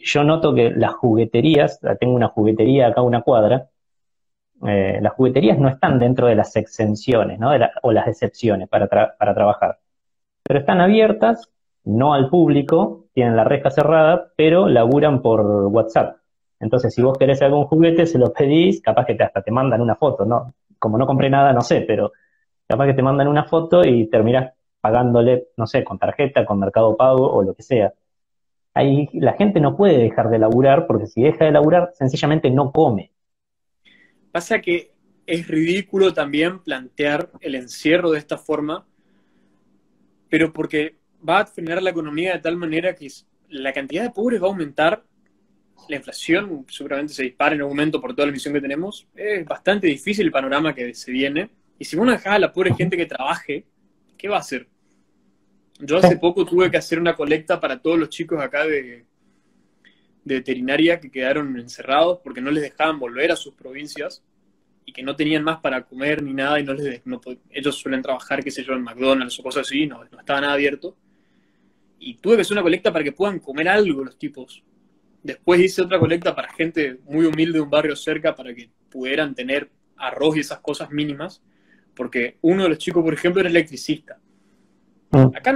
yo noto que las jugueterías, tengo una juguetería acá una cuadra, eh, las jugueterías no están dentro de las exenciones ¿no? o las excepciones para, para trabajar, pero están abiertas, no al público, tienen la reja cerrada, pero laburan por WhatsApp. Entonces, si vos querés algún juguete, se lo pedís, capaz que hasta te mandan una foto, ¿no? Como no compré nada, no sé, pero capaz que te mandan una foto y terminás pagándole, no sé, con tarjeta, con mercado pago o lo que sea ahí la gente no puede dejar de laburar porque si deja de laburar, sencillamente no come. Pasa que es ridículo también plantear el encierro de esta forma, pero porque va a frenar la economía de tal manera que la cantidad de pobres va a aumentar, la inflación seguramente se dispara en algún momento por toda la emisión que tenemos, es bastante difícil el panorama que se viene, y si uno deja a la pobre gente que trabaje, ¿qué va a hacer? Yo hace poco tuve que hacer una colecta para todos los chicos acá de, veterinaria que quedaron encerrados porque no les dejaban volver a sus provincias y que no tenían más para comer ni nada y no les ellos suelen trabajar, qué sé yo, en McDonald's o cosas así, no, no estaba nada abierto. Y tuve que hacer una colecta para que puedan comer algo los tipos. Después hice otra colecta para gente muy humilde de un barrio cerca para que pudieran tener arroz y esas cosas mínimas, porque uno de los chicos, por ejemplo, era electricista. Mm. Acá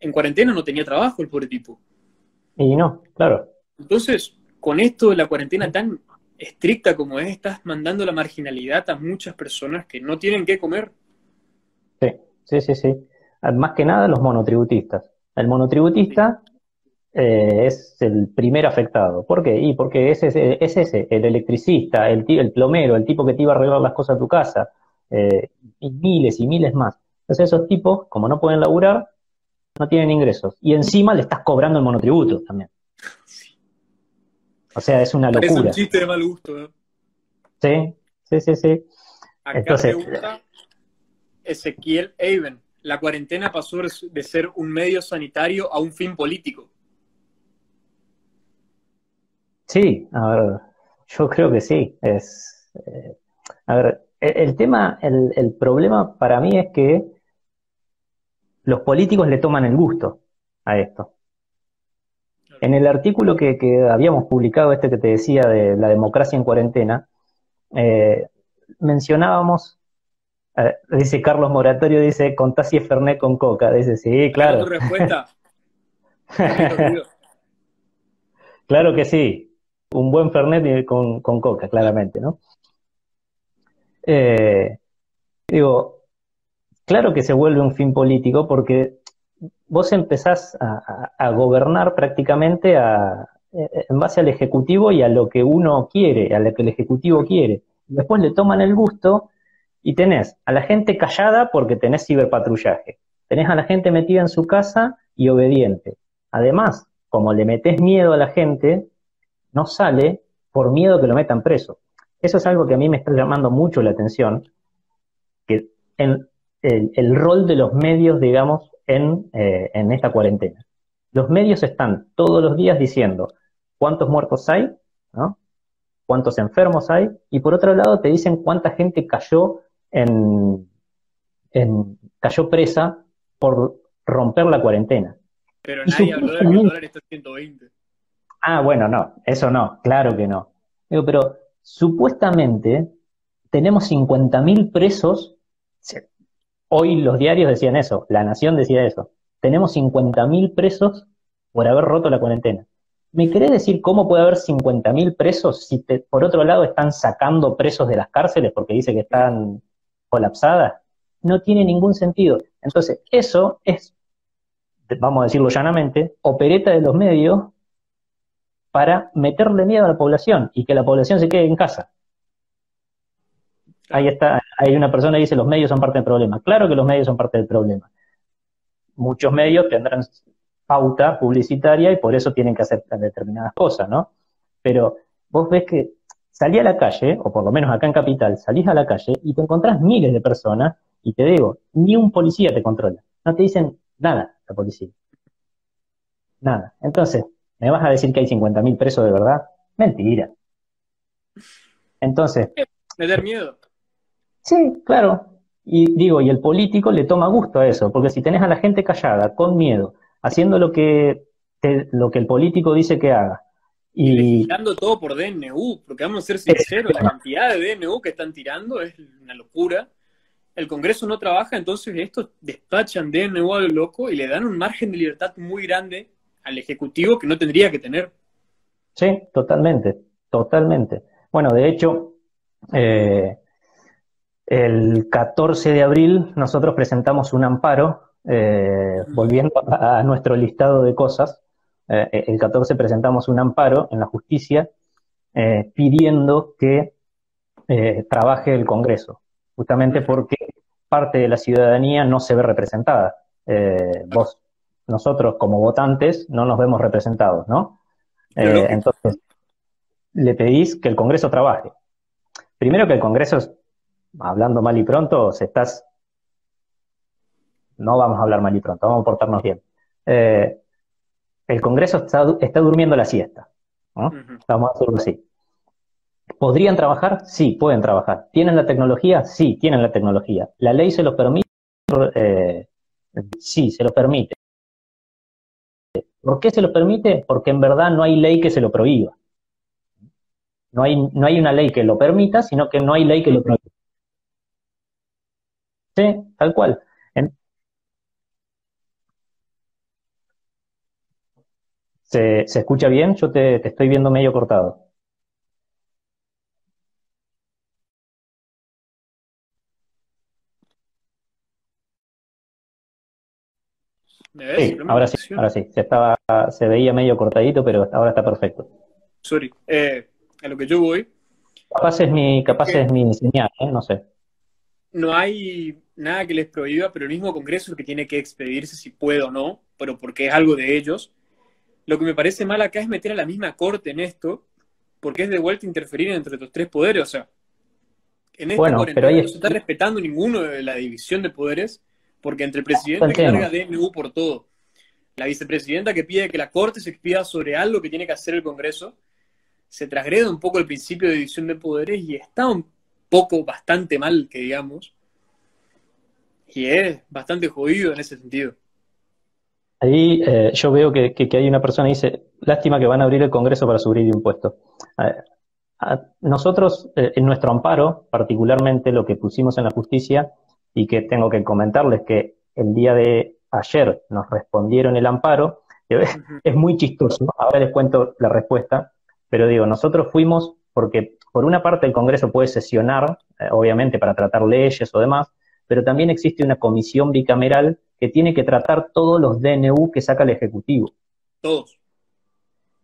en cuarentena no tenía trabajo el pobre tipo. Y no, claro. Entonces, con esto de la cuarentena tan estricta como es, estás mandando la marginalidad a muchas personas que no tienen qué comer. Sí, sí, sí, sí. Más que nada los monotributistas. El monotributista eh, es el primer afectado. ¿Por qué? Y porque es ese, es ese el electricista, el, el plomero, el tipo que te iba a arreglar las cosas a tu casa, eh, y miles y miles más. Entonces esos tipos, como no pueden laburar, no tienen ingresos. Y encima le estás cobrando el monotributo también. O sea, es una locura. Es un chiste de mal gusto. ¿no? Sí, sí, sí, sí. Acá Entonces, pregunta Ezequiel Eiben. La cuarentena pasó de ser un medio sanitario a un fin político. Sí, a ver, yo creo que sí. Es, eh, a ver, el, tema, el, el, problema para mí es que los políticos le toman el gusto a esto. En el artículo que, habíamos publicado, este que te decía de la democracia en cuarentena, eh, mencionábamos dice Carlos Moratorio, dice, contá si es Fernet con coca. Dice, sí, claro. ¿Tu respuesta? claro que sí. Un buen Fernet con, con coca, claramente, ¿no? Eh, digo, claro que se vuelve un fin político porque vos empezás a, gobernar prácticamente en base al Ejecutivo y a lo que uno quiere, a lo que el Ejecutivo quiere. Después le toman el gusto y tenés a la gente callada porque tenés ciberpatrullaje. Tenés a la gente metida en su casa y obediente. Además, como le metés miedo a la gente, no sale por miedo que lo metan preso. Eso es algo que a mí me está llamando mucho la atención, que en el, rol de los medios, digamos, en, eh, en esta cuarentena. Los medios están todos los días diciendo cuántos muertos hay, ¿no? cuántos enfermos hay, y por otro lado te dicen cuánta gente cayó en, cayó presa por romper la cuarentena. Pero nadie habló de que el dólar está 120. Ah, bueno, no, eso no, claro que no. pero supuestamente tenemos 50.000 presos. Hoy los diarios decían eso, La Nación decía eso. Tenemos 50.000 presos por haber roto la cuarentena. ¿Me querés decir cómo puede haber 50.000 presos si por otro lado están sacando presos de las cárceles porque dice que están colapsadas? No tiene ningún sentido. Entonces, eso es, vamos a decirlo llanamente, opereta de los medios para meterle miedo a la población y que la población se quede en casa. Ahí está, hay una persona que dice los medios son parte del problema. Claro que los medios son parte del problema. Muchos medios tendrán pauta publicitaria y por eso tienen que hacer determinadas cosas, ¿no? Pero vos ves que salí a la calle, o por lo menos acá en Capital, salís a la calle y te encontrás miles de personas y te digo, ni un policía te controla. No te dicen nada la policía. Nada. Entonces, ¿Me vas a decir que hay 50.000 presos de verdad? Mentira. Entonces. Meter miedo. Sí, claro. Y digo, y el político le toma gusto a eso, porque si tenés a la gente callada, con miedo, haciendo lo que, lo que el político dice que haga. Y tirando todo por DNU, porque vamos a ser sinceros, la cantidad de DNU que están tirando es una locura. El Congreso no trabaja, entonces estos despachan DNU a lo loco y le dan un margen de libertad muy grande al Ejecutivo que no tendría que tener. Sí, totalmente, totalmente. Bueno, de hecho, eh, el 14 de abril nosotros presentamos un amparo, eh, volviendo a, nuestro listado de cosas, eh, el 14 presentamos un amparo en la justicia pidiendo que trabaje el Congreso, justamente porque parte de la ciudadanía no se ve representada. vos nosotros como votantes no nos vemos representados, ¿no? Eh, entonces, le pedís que el Congreso trabaje. Primero que el Congreso, hablando mal y pronto, se estás... No vamos a hablar mal y pronto, vamos a portarnos bien. Eh, el Congreso está, durmiendo la siesta. ¿no? Vamos a hacerlo así. ¿Podrían trabajar? Sí, pueden trabajar. ¿Tienen la tecnología? Sí, tienen la tecnología. ¿La ley se los permite? Eh, sí, se lo permite. ¿Por qué se lo permite? Porque en verdad no hay ley que se lo prohíba. No hay, no hay una ley que lo permita, sino que no hay ley que lo prohíba. Sí, tal cual. ¿Se, escucha bien? Yo te, te estoy viendo medio cortado. Sí, ahora sí, ahora sí. Se, estaba, se veía medio cortadito, pero ahora está perfecto. Sorry. Eh, a lo que yo voy. Capaz es mi, capaz es mi señal, ¿eh? no sé. No hay nada que les prohíba, pero el mismo Congreso es el que tiene que expedirse si puede o no, pero porque es algo de ellos. Lo que me parece mal acá es meter a la misma corte en esto, porque es de vuelta interferir entre los tres poderes. O sea, en este bueno, pero ahí no se está respetando ninguno de la división de poderes porque entre el presidente que carga DNU por todo, la vicepresidenta que pide que la Corte se expida sobre algo que tiene que hacer el Congreso, se transgrede un poco el principio de división de poderes y está un poco bastante mal, que digamos, y es bastante jodido en ese sentido. Ahí eh, yo veo que, hay una persona que dice, lástima que van a abrir el Congreso para subir impuestos. nosotros, eh, en nuestro amparo, particularmente lo que pusimos en la justicia, y que tengo que comentarles que el día de ayer nos respondieron el amparo. Es muy chistoso, ahora les cuento la respuesta, pero digo, nosotros fuimos porque por una parte el Congreso puede sesionar, eh, obviamente para tratar leyes o demás, pero también existe una comisión bicameral que tiene que tratar todos los DNU que saca el Ejecutivo. Todos.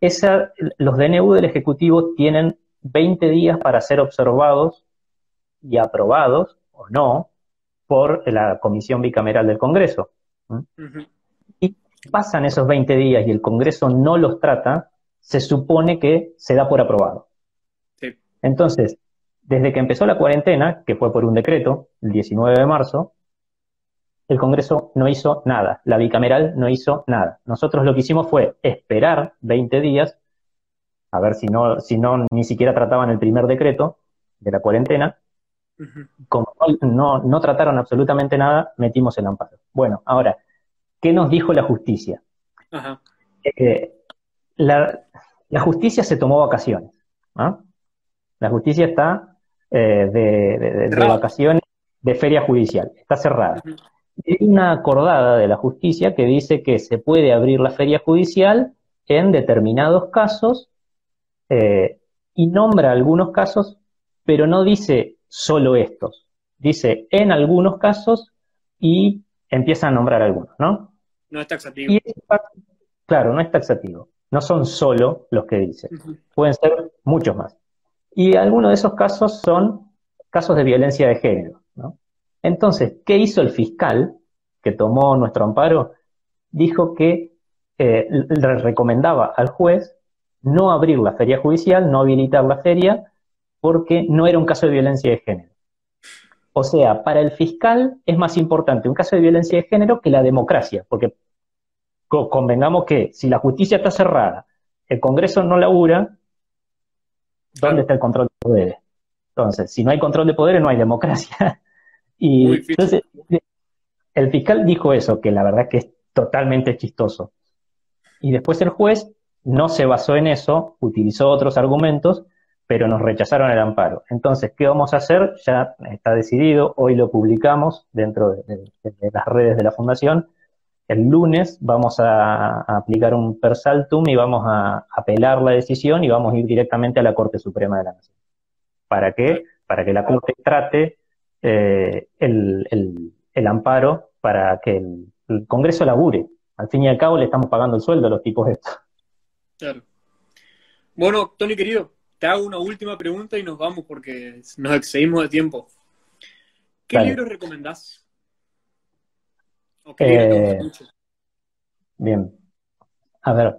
Esa, los DNU del Ejecutivo tienen 20 días para ser observados y aprobados o no por la comisión bicameral del Congreso. Y pasan esos 20 días y el Congreso no los trata, se supone que se da por aprobado. Entonces, desde que empezó la cuarentena, que fue por un decreto, el 19 de marzo, el Congreso no hizo nada, la bicameral no hizo nada. Nosotros lo que hicimos fue esperar 20 días, a ver si no, si no ni siquiera trataban el primer decreto de la cuarentena. Como no, no, trataron absolutamente nada, metimos el amparo. Bueno, ahora, ¿qué nos dijo la justicia? Eh, la, justicia se tomó vacaciones. La justicia está eh, de, vacaciones de feria judicial, está cerrada. Hay una acordada de la justicia que dice que se puede abrir la feria judicial en determinados casos eh, y nombra algunos casos, pero no dice solo estos. Dice en algunos casos y empieza a nombrar algunos, ¿no? No es taxativo. claro, no es taxativo. No son solo los que dice. Pueden ser muchos más. Y algunos de esos casos son casos de violencia de género. ¿no? Entonces, ¿qué hizo el fiscal que tomó nuestro amparo? Dijo que eh, le recomendaba al juez no abrir la feria judicial, no habilitar la feria, porque no era un caso de violencia de género. O sea, para el fiscal es más importante un caso de violencia de género que la democracia, porque convengamos que si la justicia está cerrada, el Congreso no labura, ¿dónde está el control de poderes? Entonces, si no hay control de poderes, no hay democracia. Y entonces, el fiscal dijo eso, que la verdad que es totalmente chistoso. Y después el juez no se basó en eso, utilizó otros argumentos, pero nos rechazaron el amparo. Entonces, ¿qué vamos a hacer? Ya está decidido, hoy lo publicamos dentro de, las redes de la Fundación. El lunes vamos a, aplicar un persaltum y vamos a apelar la decisión y vamos a ir directamente a la Corte Suprema de la Nación. ¿Para qué? Para que la Corte trate eh, el, amparo para que el, Congreso labure. Al fin y al cabo le estamos pagando el sueldo a los tipos estos. Claro. Bueno, Tony querido, te hago una última pregunta y nos vamos porque nos excedimos de tiempo. ¿Qué libros recomendás? Eh, bien. A ver,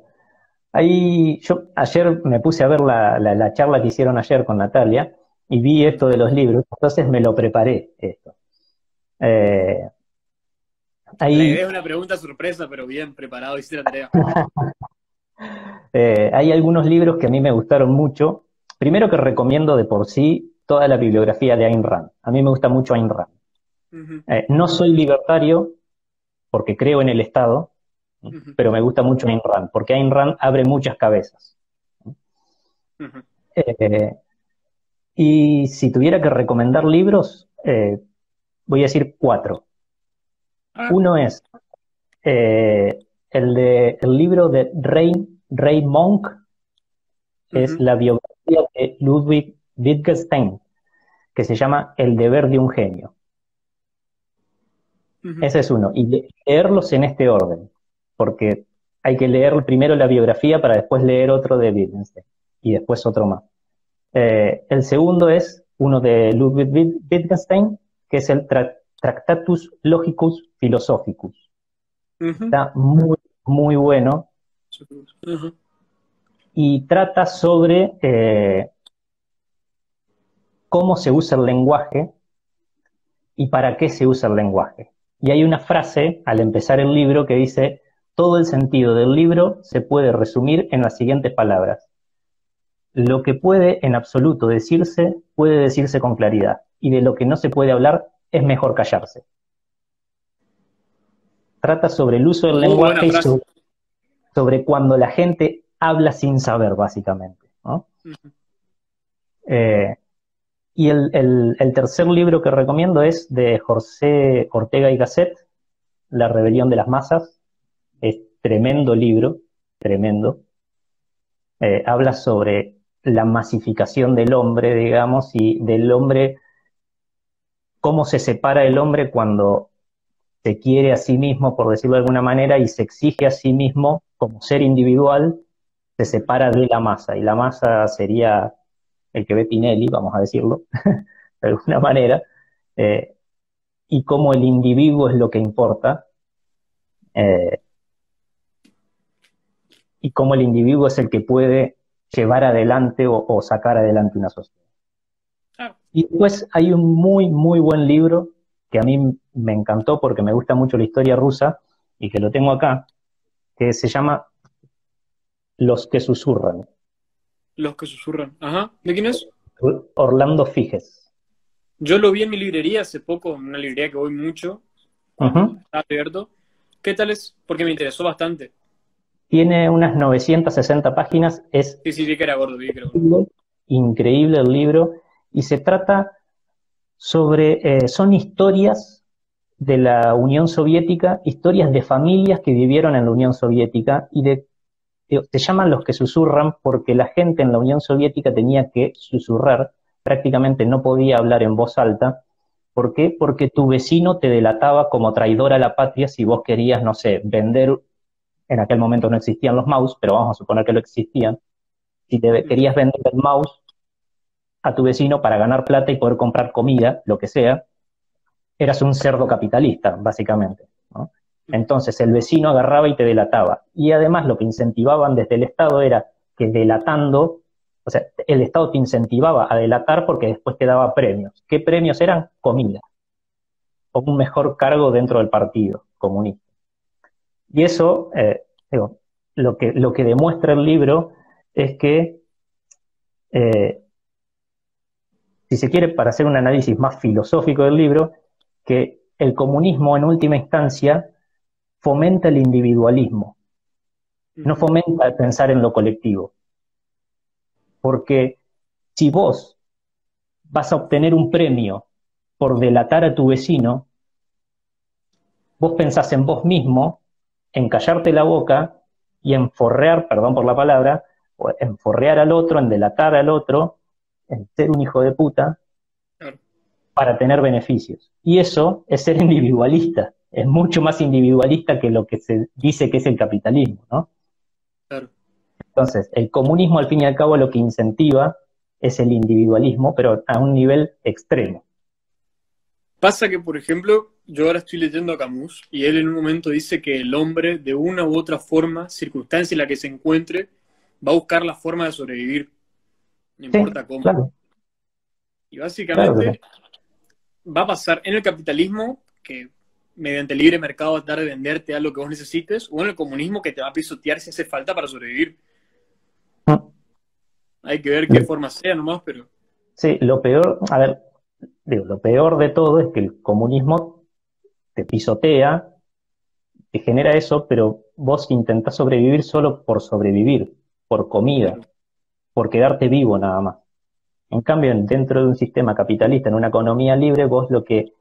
ahí yo ayer me puse a ver la, la charla que hicieron ayer con Natalia y vi esto de los libros, entonces me lo preparé esto. Eh, ahí... Es una pregunta sorpresa, pero bien preparado, hice la tarea. Eh, hay algunos libros que a mí me gustaron mucho. Primero que recomiendo de por sí toda la bibliografía de Ayn Rand. A mí me gusta mucho Ayn Rand. Eh, no soy libertario porque creo en el Estado, pero me gusta mucho Ayn Rand, porque Ayn Rand abre muchas cabezas. Y si tuviera que recomendar libros, eh, voy a decir cuatro. Ah. Uno es eh, el, de, el libro de Ray, Monk, es la biografía de Ludwig Wittgenstein, que se llama El deber de un genio. Ese es uno. Y leerlos en este orden, porque hay que leer primero la biografía para después leer otro de Wittgenstein y después otro más. Eh, el segundo es uno de Ludwig Wittgenstein, que es el Tractatus Logicus Philosophicus. Está muy, muy bueno. Y trata sobre eh, cómo se usa el lenguaje y para qué se usa el lenguaje. Y hay una frase al empezar el libro que dice, todo el sentido del libro se puede resumir en las siguientes palabras lo que puede en absoluto decirse, puede decirse con claridad, y de lo que no se puede hablar, es mejor callarse. Trata sobre el uso del lenguaje y sobre, cuando la gente habla sin saber, básicamente. Eh, Y el, tercer libro que recomiendo es de José Ortega y Gasset, La rebelión de las masas. Es tremendo libro, tremendo. Eh, habla sobre la masificación del hombre, digamos, y del hombre, cómo se separa el hombre cuando se quiere a sí mismo, por decirlo de alguna manera, y se exige a sí mismo como ser individual, se separa de la masa. Y la masa sería el que ve Pinelli, vamos a decirlo, de alguna manera, eh, y cómo el individuo es lo que importa, eh, y cómo el individuo es el que puede llevar adelante o, sacar adelante una sociedad. Y después hay un muy, muy buen libro que a mí me encantó porque me gusta mucho la historia rusa y que lo tengo acá, que se llama Los que susurran. Los que susurran. Ajá. ¿De quién es? Orlando Figes. Yo lo vi en mi librería hace poco, en una librería que voy mucho. Está abierto. ¿Qué tal es? Porque me interesó bastante. Tiene unas 960 páginas. Es sí, sí, vi que era gordo, vi que era gordo. Increíble el libro. Y se trata sobre, eh, son historias de la Unión Soviética, historias de familias que vivieron en la Unión Soviética y de se llaman los que susurran porque la gente en la Unión Soviética tenía que susurrar, prácticamente no podía hablar en voz alta. ¿Por qué? Porque tu vecino te delataba como traidor a la patria si vos querías, no sé, vender, en aquel momento no existían los mouse, pero vamos a suponer que lo existían, si te querías vender el mouse a tu vecino para ganar plata y poder comprar comida, lo que sea, eras un cerdo capitalista, básicamente. Entonces el vecino agarraba y te delataba. Y además lo que incentivaban desde el Estado era que delatando, o sea, el Estado te incentivaba a delatar porque después te daba premios. ¿Qué premios eran? Comida. O un mejor cargo dentro del partido comunista. Y eso, eh, digo, lo que, lo que demuestra el libro es que, eh, si se quiere, para hacer un análisis más filosófico del libro, que el comunismo en última instancia fomenta el individualismo, no fomenta el pensar en lo colectivo. Porque si vos vas a obtener un premio por delatar a tu vecino, vos pensás en vos mismo, en callarte la boca y en forrear, perdón por la palabra, en forrear al otro, en delatar al otro, en ser un hijo de puta, para tener beneficios. Y eso es ser individualista es mucho más individualista que lo que se dice que es el capitalismo, ¿no? Claro. Entonces, el comunismo al fin y al cabo lo que incentiva es el individualismo, pero a un nivel extremo. Pasa que, por ejemplo, yo ahora estoy leyendo a Camus y él en un momento dice que el hombre, de una u otra forma, circunstancia en la que se encuentre, va a buscar la forma de sobrevivir. No importa cómo. Y básicamente va a pasar en el capitalismo que mediante el libre mercado tratar de venderte algo que vos necesites, o en el comunismo que te va a pisotear si hace falta para sobrevivir. Ah. Hay que ver qué forma sea nomás, pero... Sí, lo peor, a ver, digo, lo peor de todo es que el comunismo te pisotea, te genera eso, pero vos intentás sobrevivir solo por sobrevivir, por comida, por quedarte vivo nada más. En cambio, dentro de un sistema capitalista, en una economía libre, vos lo que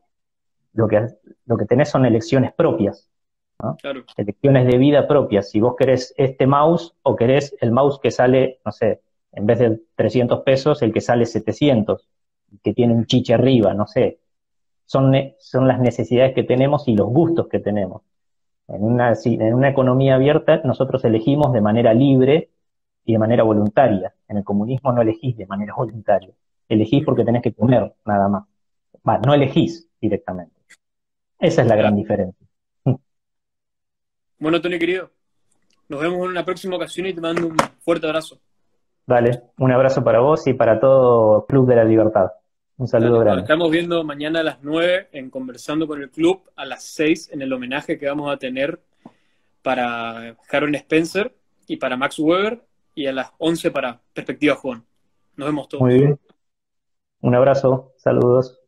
lo que, lo que tenés son elecciones propias, elecciones de vida propias. Si vos querés este mouse o querés el mouse que sale, no sé, en vez de 300 pesos, el que sale 700, que tiene un chiche arriba, no sé. Son, son las necesidades que tenemos y los gustos que tenemos. En una, en una economía abierta nosotros elegimos de manera libre y de manera voluntaria. En el comunismo no elegís de manera voluntaria. Elegís porque tenés que comer, nada más. Va, no elegís directamente. Esa es la gran diferencia. Bueno, Tony, querido, nos vemos en una próxima ocasión y te mando un fuerte abrazo. Dale, un abrazo para vos y para todo Club de la Libertad. Un saludo grande. Nos estamos viendo mañana a las 9 en Conversando con el Club, a las 6 en el homenaje que vamos a tener para Harold Spencer y para Max Weber y a las 11 para Perspectiva Juan. Nos vemos todos. Muy bien. Un abrazo, saludos.